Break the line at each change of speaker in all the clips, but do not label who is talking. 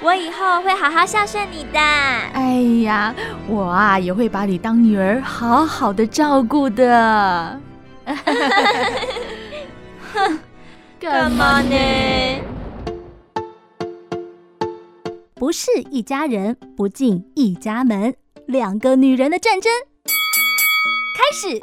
我以后会好好孝顺你的。
哎呀，我啊也会把你当女儿，好好的照顾的。
哼，干嘛呢？
不是一家人，不进一家门。两个女人的战争开始。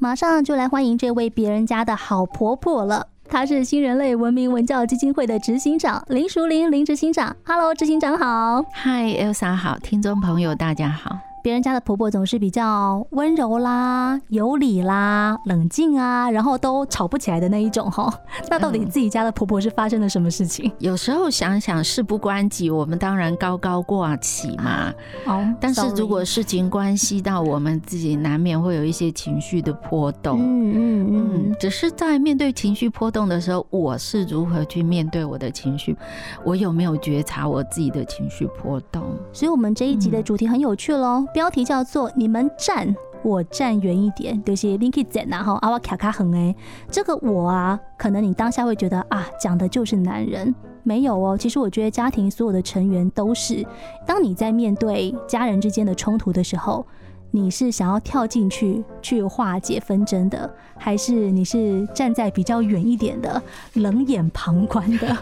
马上就来欢迎这位别人家的好婆婆了。她是新人类文明文教基金会的执行长林淑玲林执行长。Hello，执行长好。
Hi，Elsa 好，听众朋友大家好。
别人家的婆婆总是比较温柔啦、有理啦、冷静啊，然后都吵不起来的那一种哈。那到底自己家的婆婆是发生了什么事情？
有时候想想事不关己，我们当然高高挂起嘛。
哦，
但是如果事情关系到我们自己，难免会有一些情绪的波动。
嗯嗯嗯。
只是在面对情绪波动的时候，我是如何去面对我的情绪？我有没有觉察我自己的情绪波动？
所以，我们这一集的主题很有趣喽。标题叫做“你们站，我站远一点”，就是 Linky 在然后阿瓦卡卡横哎，这个我啊，可能你当下会觉得啊，讲的就是男人，没有哦。其实我觉得家庭所有的成员都是，当你在面对家人之间的冲突的时候，你是想要跳进去去化解纷争的，还是你是站在比较远一点的冷眼旁观的？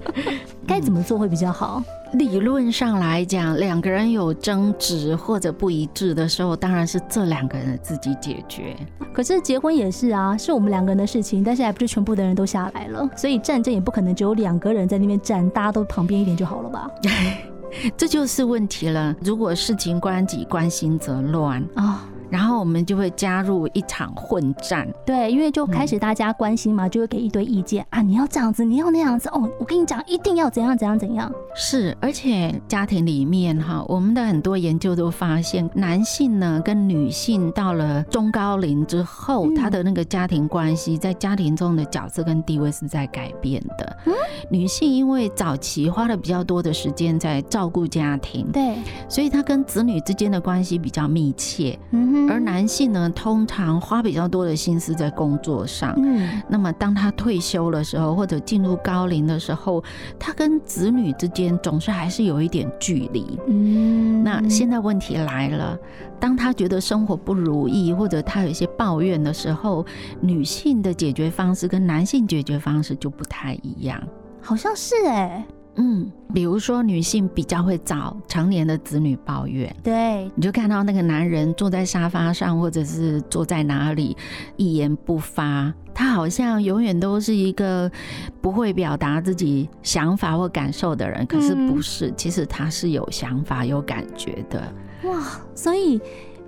该怎么做会比较好？
理论上来讲，两个人有争执或者不一致的时候，当然是这两个人自己解决。
可是结婚也是啊，是我们两个人的事情，但是还不是全部的人都下来了，所以战争也不可能只有两个人在那边站，大家都旁边一点就好了吧？
这就是问题了。如果事情关己，关心则乱啊。然后我们就会加入一场混战，
对，因为就开始大家关心嘛，嗯、就会给一堆意见啊，你要这样子，你要那样子哦，我跟你讲，一定要怎样怎样怎样。
是，而且家庭里面哈，我们的很多研究都发现，男性呢跟女性到了中高龄之后，嗯、他的那个家庭关系在家庭中的角色跟地位是在改变的。嗯，女性因为早期花了比较多的时间在照顾家庭，
对，
所以她跟子女之间的关系比较密切。嗯。而男性呢，通常花比较多的心思在工作上。嗯，那么当他退休的时候，或者进入高龄的时候，他跟子女之间总是还是有一点距离。嗯，那现在问题来了，当他觉得生活不如意，或者他有一些抱怨的时候，女性的解决方式跟男性解决方式就不太一样。
好像是哎。
嗯，比如说女性比较会找成年的子女抱怨，
对，
你就看到那个男人坐在沙发上，或者是坐在哪里，一言不发，他好像永远都是一个不会表达自己想法或感受的人。可是不是，其实他是有想法、有感觉的。
哇，所以。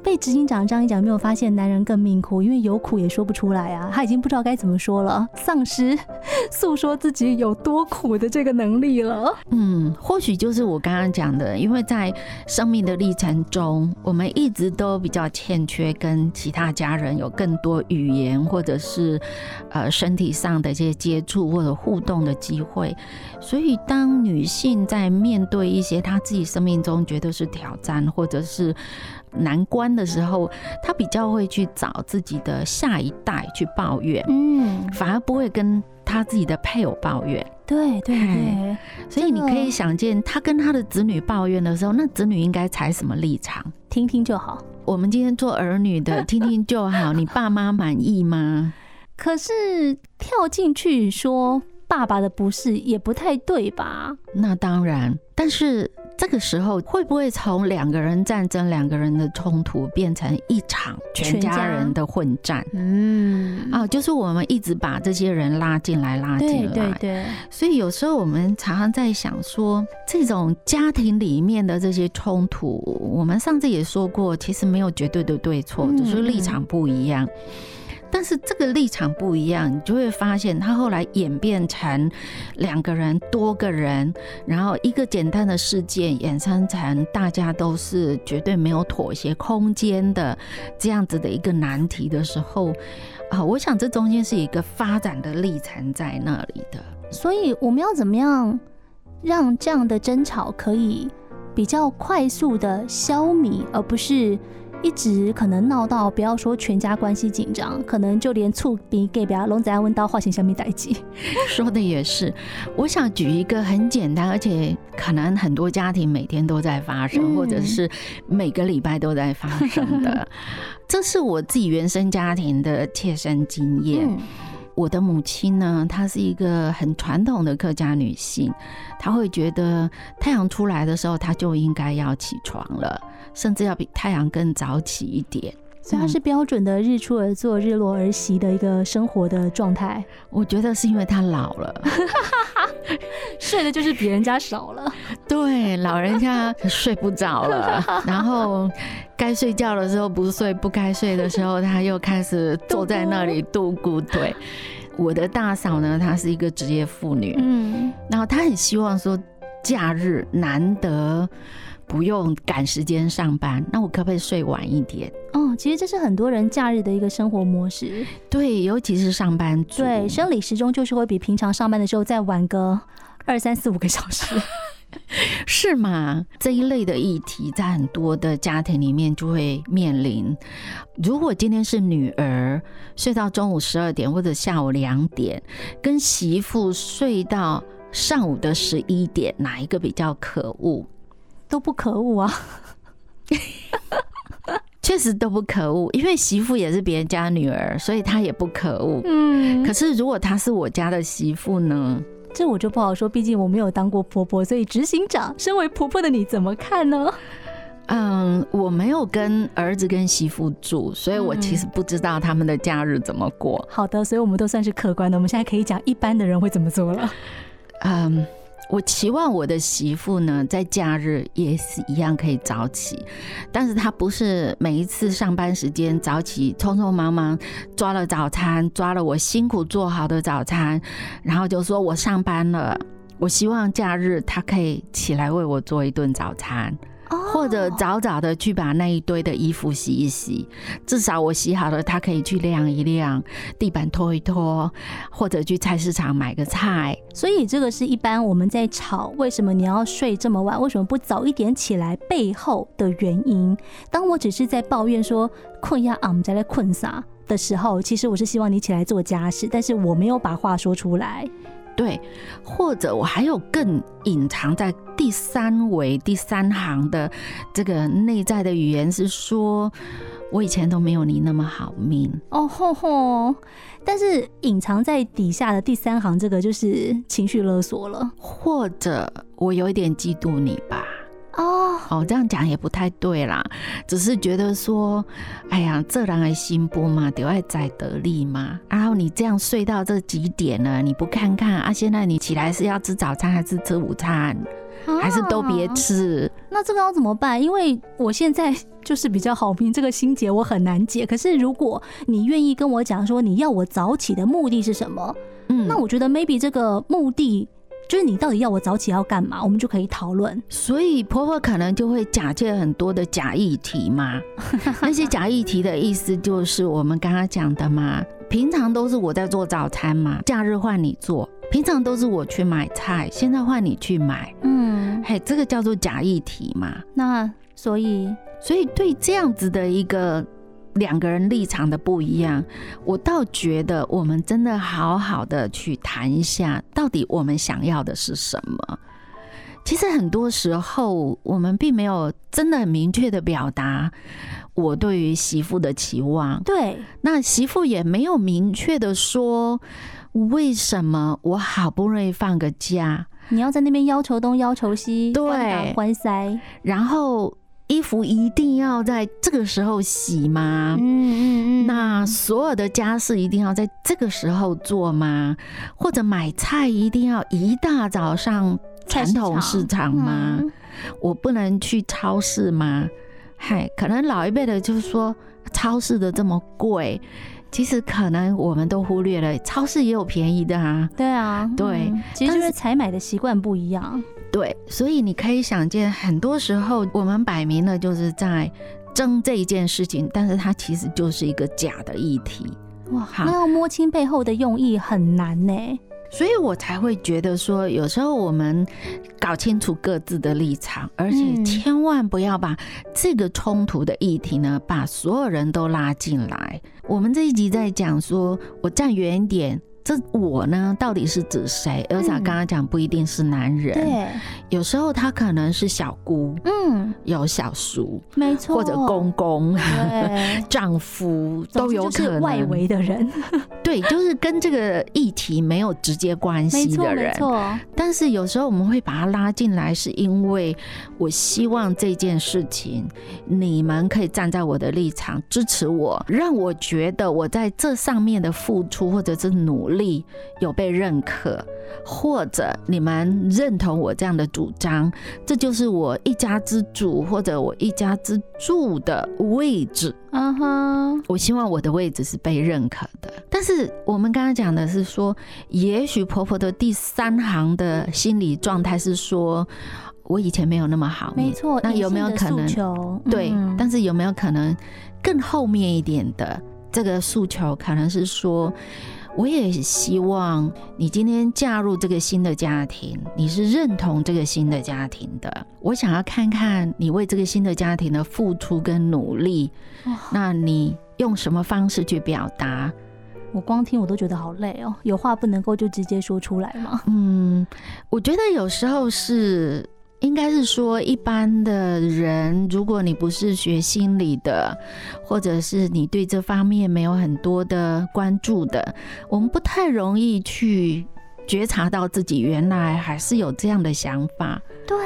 被执行长这样一讲，没有发现男人更命苦，因为有苦也说不出来啊，他已经不知道该怎么说了，丧失诉说自己有多苦的这个能力了。
嗯，或许就是我刚刚讲的，因为在生命的历程中，我们一直都比较欠缺跟其他家人有更多语言或者是呃身体上的这些接触或者互动的机会，所以当女性在面对一些她自己生命中觉得是挑战或者是难关的时候，他比较会去找自己的下一代去抱怨，嗯，反而不会跟他自己的配偶抱怨。
对对对，
所以你可以想见，他跟他的子女抱怨的时候，那子女应该采什么立场？
听听就好。
我们今天做儿女的，听听就好。你爸妈满意吗？
可是跳进去说爸爸的不是，也不太对吧？
那当然，但是。这个时候会不会从两个人战争、两个人的冲突变成一场全家人的混战？嗯，啊，就是我们一直把这些人拉进来、拉进来。
对对对。
所以有时候我们常常在想说，这种家庭里面的这些冲突，我们上次也说过，其实没有绝对的对错，只是立场不一样。但是这个立场不一样，你就会发现他后来演变成两个人、多个人，然后一个简单的事件衍生成大家都是绝对没有妥协空间的这样子的一个难题的时候，啊，我想这中间是一个发展的历程在那里的。
所以我们要怎么样让这样的争吵可以比较快速的消弭，而不是一直可能闹到不要说全家关系紧张，可能就连厝边隔壁拢在问到化成下面代志。
说的也是，我想举一个很简单，而且可能很多家庭每天都在发生，嗯、或者是每个礼拜都在发生的。这是我自己原生家庭的切身经验。嗯我的母亲呢，她是一个很传统的客家女性，她会觉得太阳出来的时候，她就应该要起床了，甚至要比太阳更早起一点。
所以她是标准的日出而作，日落而息的一个生活的状态。
我觉得是因为他老了，
睡的就是比人家少了。
对，老人家睡不着了，然后该睡觉的时候不睡，不该睡的时候他又开始坐在那里度咕。对。我的大嫂呢，她是一个职业妇女，嗯，然后她很希望说，假日难得不用赶时间上班，那我可不可以睡晚一点？
哦，其实这是很多人假日的一个生活模式，
对，尤其是上班族，
对，生理时钟就是会比平常上班的时候再晚个二三四五个小时。
是吗？这一类的议题在很多的家庭里面就会面临。如果今天是女儿睡到中午十二点或者下午两点，跟媳妇睡到上午的十一点，哪一个比较可恶？
都不可恶啊，
确实都不可恶，因为媳妇也是别人家女儿，所以她也不可恶。嗯，可是如果她是我家的媳妇呢？
这我就不好说，毕竟我没有当过婆婆，所以执行长，身为婆婆的你怎么看呢？
嗯，我没有跟儿子跟媳妇住，所以我其实不知道他们的假日怎么过。
好的，所以我们都算是客观的，我们现在可以讲一般的人会怎么做了。
嗯。我期望我的媳妇呢，在假日也是一样可以早起，但是她不是每一次上班时间早起，匆匆忙忙抓了早餐，抓了我辛苦做好的早餐，然后就说我上班了。我希望假日她可以起来为我做一顿早餐。或者早早的去把那一堆的衣服洗一洗，至少我洗好了，他可以去晾一晾，地板拖一拖，或者去菜市场买个菜。
所以这个是一般我们在吵为什么你要睡这么晚，为什么不早一点起来背后的原因。当我只是在抱怨说困呀，俺们在来困啥的时候，其实我是希望你起来做家事，但是我没有把话说出来。
对，或者我还有更隐藏在第三维、第三行的这个内在的语言是说，我以前都没有你那么好命
哦吼吼，但是隐藏在底下的第三行，这个就是情绪勒索了，
或者我有一点嫉妒你吧。哦哦，这样讲也不太对啦，只是觉得说，哎呀，这人还心不嘛，得爱在得利嘛。然后你这样睡到这几点了，你不看看啊？现在你起来是要吃早餐还是吃午餐，啊、还是都别吃？
那这个要怎么办？因为我现在就是比较好命，这个心结我很难解。可是如果你愿意跟我讲说你要我早起的目的是什么，嗯，那我觉得 maybe 这个目的。就是你到底要我早起要干嘛？我们就可以讨论。
所以婆婆可能就会假借很多的假议题嘛。那些假议题的意思就是我们刚刚讲的嘛。平常都是我在做早餐嘛，假日换你做；平常都是我去买菜，现在换你去买。嗯，嘿，这个叫做假议题嘛。
那所以，
所以对这样子的一个。两个人立场的不一样，我倒觉得我们真的好好的去谈一下，到底我们想要的是什么。其实很多时候，我们并没有真的很明确的表达我对于媳妇的期望。
对，
那媳妇也没有明确的说，为什么我好不容易放个假，
你要在那边要求东要求西，
对，
关塞，
然后。衣服一定要在这个时候洗吗？嗯嗯嗯。那所有的家事一定要在这个时候做吗？或者买菜一定要一大早上传统市场吗？嗯、我不能去超市吗？嗨，可能老一辈的就是说超市的这么贵，其实可能我们都忽略了，超市也有便宜的啊。
对啊，
对，
嗯、其实就是采买的习惯不一样。
对，所以你可以想见，很多时候我们摆明了就是在争这一件事情，但是它其实就是一个假的议题。
哇，那要摸清背后的用意很难呢。
所以我才会觉得说，有时候我们搞清楚各自的立场，而且千万不要把这个冲突的议题呢，把所有人都拉进来。我们这一集在讲说，我站远一点。这我呢，到底是指谁？而且刚刚讲不一定是男人，对，有时候他可能是小姑，嗯，有小叔，
没错，
或者公公、丈夫都有可能，
外围的人，
对，就是跟这个议题没有直接关系的人，没错。但是有时候我们会把他拉进来，是因为我希望这件事情你们可以站在我的立场支持我，让我觉得我在这上面的付出或者是努力。力有被认可，或者你们认同我这样的主张，这就是我一家之主或者我一家之主的位置。嗯哼，我希望我的位置是被认可的。但是我们刚刚讲的是说，也许婆婆的第三行的心理状态是说，我以前没有那么好，
没错。
那有没有可能？嗯、对，但是有没有可能更后面一点的这个诉求，可能是说。我也希望你今天嫁入这个新的家庭，你是认同这个新的家庭的。我想要看看你为这个新的家庭的付出跟努力，那你用什么方式去表达？
我光听我都觉得好累哦，有话不能够就直接说出来吗？
嗯，我觉得有时候是。应该是说，一般的人，如果你不是学心理的，或者是你对这方面没有很多的关注的，我们不太容易去。觉察到自己原来还是有这样的想法，
对，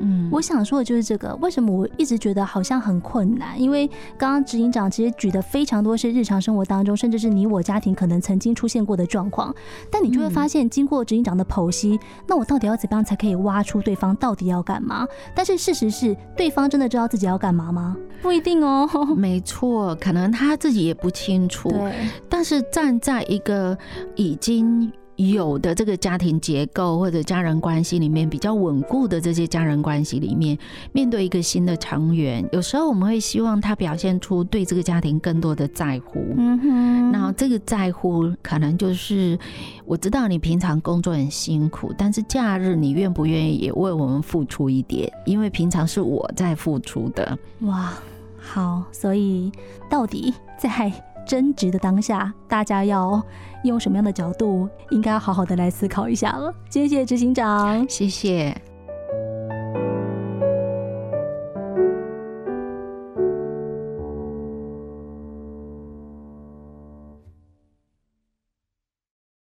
嗯，我想说的就是这个。为什么我一直觉得好像很困难？因为刚刚执行长其实举的非常多是日常生活当中，甚至是你我家庭可能曾经出现过的状况。但你就会发现，经过执行长的剖析，那我到底要怎么样才可以挖出对方到底要干嘛？但是事实是，对方真的知道自己要干嘛吗？不一定哦。
没错，可能他自己也不清楚。对，但是站在一个已经。有的这个家庭结构或者家人关系里面比较稳固的这些家人关系里面，面对一个新的成员，有时候我们会希望他表现出对这个家庭更多的在乎。嗯哼，然后这个在乎可能就是我知道你平常工作很辛苦，但是假日你愿不愿意也为我们付出一点？因为平常是我在付出的。
哇，好，所以到底在争执的当下，大家要用什么样的角度，应该好好的来思考一下了。谢谢执行长，
谢谢。